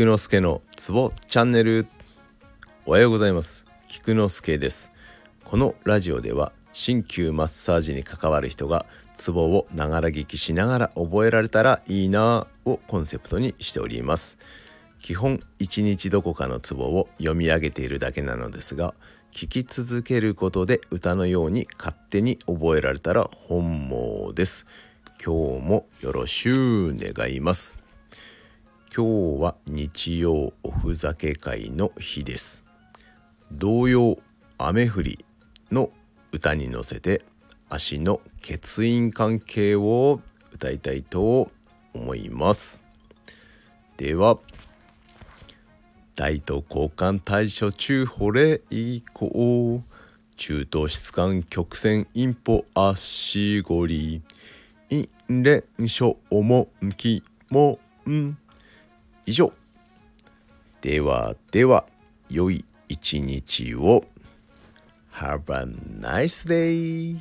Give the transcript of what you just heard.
菊之助のツボチャンネル。おはようございます。菊之助です。このラジオでは鍼灸マッサージに関わる人がツボをながら聞きしながら覚えられたらいいなをコンセプトにしております。基本一日どこかのツボを読み上げているだけなのですが聞き続けることで歌のように勝手に覚えられたら本望です。今日もよろしゅう願います。今日は日曜おふざけ会の日です。童謡雨降りの歌に乗せて足の欠員関係を歌いたいと思います。では大と交換対処中保冷以降中等質感曲線インポ足ゴリインレンショモンキモン。以上ではでは良い一日を Have a nice day!